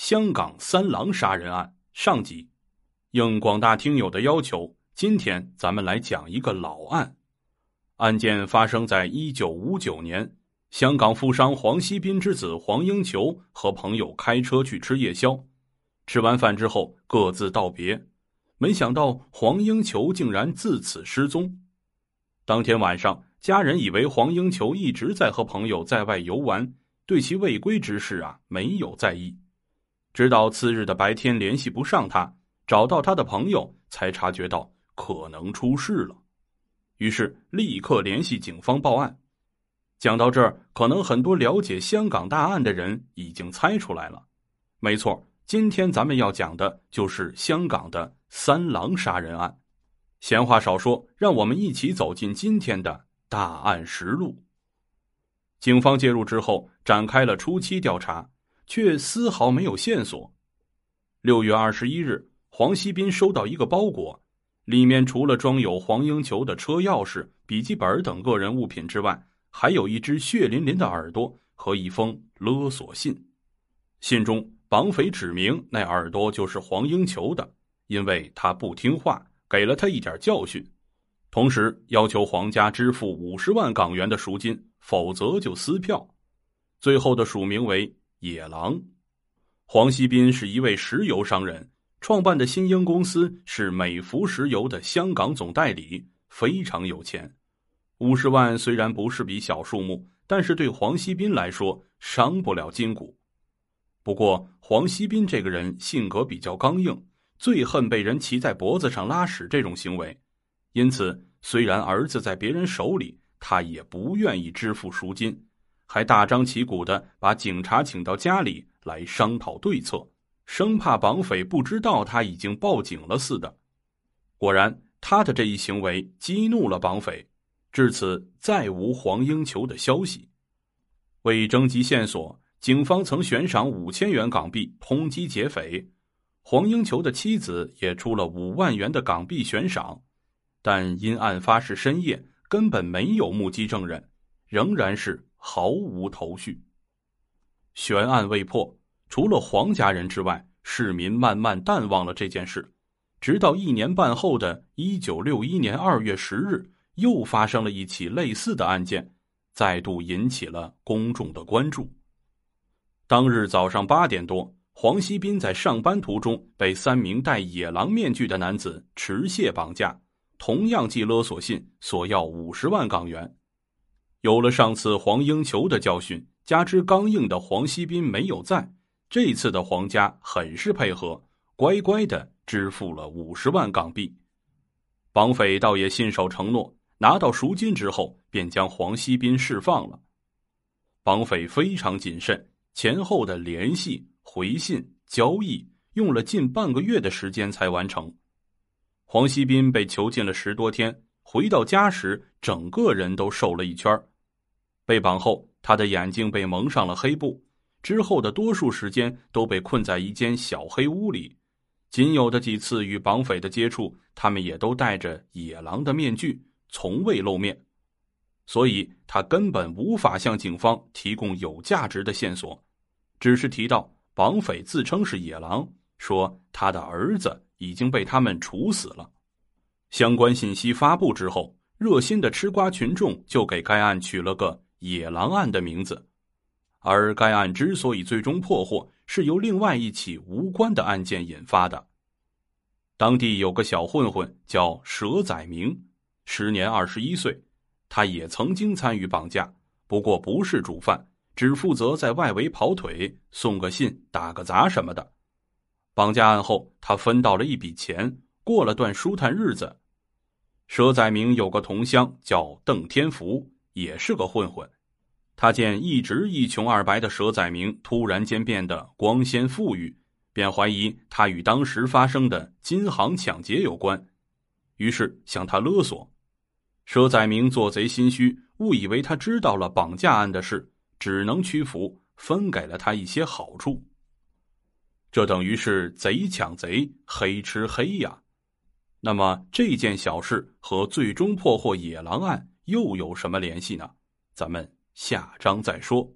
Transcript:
香港三郎杀人案上集。应广大听友的要求，今天咱们来讲一个老案。案件发生在一九五九年，香港富商黄锡斌之子黄英球和朋友开车去吃夜宵，吃完饭之后各自道别，没想到黄英球竟然自此失踪。当天晚上，家人以为黄英球一直在和朋友在外游玩，对其未归之事啊没有在意。直到次日的白天联系不上他，找到他的朋友，才察觉到可能出事了，于是立刻联系警方报案。讲到这儿，可能很多了解香港大案的人已经猜出来了，没错，今天咱们要讲的就是香港的三郎杀人案。闲话少说，让我们一起走进今天的大案实录。警方介入之后，展开了初期调查，却丝毫没有线索。六月二十一日，黄锡斌收到一个包裹，里面除了装有黄英球的车钥匙、笔记本等个人物品之外，还有一只血淋淋的耳朵和一封勒索信。信中，绑匪指明那耳朵就是黄英球的，因为他不听话。给了他一点教训，同时要求黄家支付五十万港元的赎金，否则就撕票。最后的署名为野狼。黄锡斌是一位石油商人，创办的新英公司是美孚石油的香港总代理，非常有钱。五十万虽然不是笔小数目，但是对黄锡斌来说伤不了筋骨。不过黄锡斌这个人性格比较刚硬。最恨被人骑在脖子上拉屎这种行为，因此虽然儿子在别人手里，他也不愿意支付赎金，还大张旗鼓的把警察请到家里来商讨对策，生怕绑匪不知道他已经报警了似的。果然，他的这一行为激怒了绑匪，至此再无黄英球的消息。为征集线索，警方曾悬赏五千元港币通缉劫匪。黄英球的妻子也出了五万元的港币悬赏，但因案发是深夜，根本没有目击证人，仍然是毫无头绪。悬案未破，除了黄家人之外，市民慢慢淡忘了这件事。直到一年半后的一九六一年二月十日，又发生了一起类似的案件，再度引起了公众的关注。当日早上八点多。黄锡斌在上班途中被三名戴野狼面具的男子持械绑架，同样寄勒索信索要五十万港元。有了上次黄英球的教训，加之刚硬的黄锡斌没有在，这次的黄家很是配合，乖乖的支付了五十万港币。绑匪倒也信守承诺，拿到赎金之后便将黄锡斌释放了。绑匪非常谨慎，前后的联系。回信交易用了近半个月的时间才完成。黄锡斌被囚禁了十多天，回到家时，整个人都瘦了一圈儿。被绑后，他的眼睛被蒙上了黑布，之后的多数时间都被困在一间小黑屋里。仅有的几次与绑匪的接触，他们也都戴着野狼的面具，从未露面，所以他根本无法向警方提供有价值的线索，只是提到。绑匪自称是野狼，说他的儿子已经被他们处死了。相关信息发布之后，热心的吃瓜群众就给该案取了个“野狼案”的名字。而该案之所以最终破获，是由另外一起无关的案件引发的。当地有个小混混叫佘载明，时年二十一岁，他也曾经参与绑架，不过不是主犯。只负责在外围跑腿、送个信、打个杂什么的。绑架案后，他分到了一笔钱，过了段舒坦日子。佘载明有个同乡叫邓天福，也是个混混。他见一直一穷二白的佘载明突然间变得光鲜富裕，便怀疑他与当时发生的金行抢劫有关，于是向他勒索。佘载明做贼心虚，误以为他知道了绑架案的事。只能屈服，分给了他一些好处。这等于是贼抢贼，黑吃黑呀。那么这件小事和最终破获野狼案又有什么联系呢？咱们下章再说。